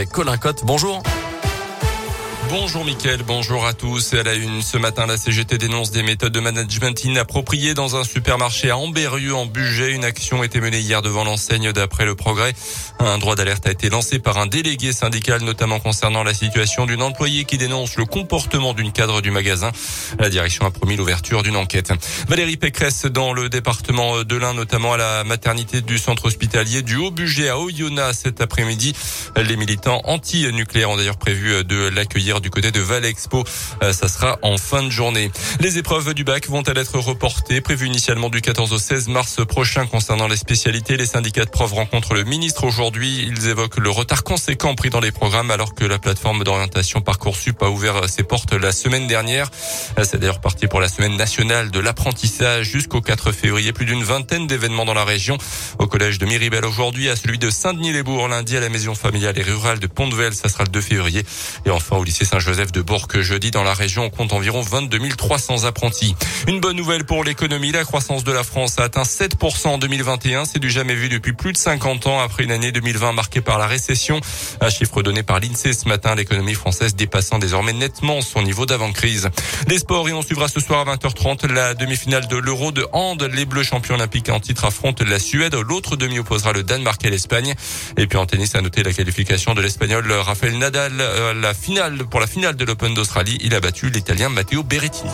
avec Colin Cotte. Bonjour. Bonjour Mickaël, bonjour à tous. À la une, ce matin, la CGT dénonce des méthodes de management inappropriées dans un supermarché à Amberieu en budget. Une action a été menée hier devant l'enseigne d'après le progrès. Un droit d'alerte a été lancé par un délégué syndical, notamment concernant la situation d'une employée qui dénonce le comportement d'une cadre du magasin. La direction a promis l'ouverture d'une enquête. Valérie Pécresse dans le département de l'Ain, notamment à la maternité du centre hospitalier du Haut-Budget à Oyonnax cet après-midi. Les militants anti-nucléaires ont d'ailleurs prévu de l'accueillir du côté de Val Expo. Euh, ça sera en fin de journée. Les épreuves du bac vont-elles être reportées, prévues initialement du 14 au 16 mars prochain concernant les spécialités? Les syndicats de profs rencontrent le ministre aujourd'hui. Ils évoquent le retard conséquent pris dans les programmes alors que la plateforme d'orientation Parcoursup a ouvert ses portes la semaine dernière. Euh, c'est d'ailleurs parti pour la semaine nationale de l'apprentissage jusqu'au 4 février. Plus d'une vingtaine d'événements dans la région. Au collège de Miribel aujourd'hui, à celui de Saint-Denis-les-Bourgs lundi, à la maison familiale et rurale de pont ça sera le 2 février. Et enfin au lycée Saint-Joseph de Bourg jeudi dans la région. On compte environ 22 300 apprentis. Une bonne nouvelle pour l'économie. La croissance de la France a atteint 7% en 2021. C'est du jamais vu depuis plus de 50 ans après une année 2020 marquée par la récession. Un chiffre donné par l'INSEE ce matin, l'économie française dépassant désormais nettement son niveau d'avant-crise. Les sports et on suivra ce soir à 20h30 la demi-finale de l'Euro de hand. Les Bleus champions olympiques en titre affrontent la Suède. L'autre demi opposera le Danemark et l'Espagne. Et puis en tennis, à noter la qualification de l'Espagnol Rafael Nadal, euh, la finale pour la finale de l'Open d'Australie. Il a battu l'Italien Matteo Berrettini.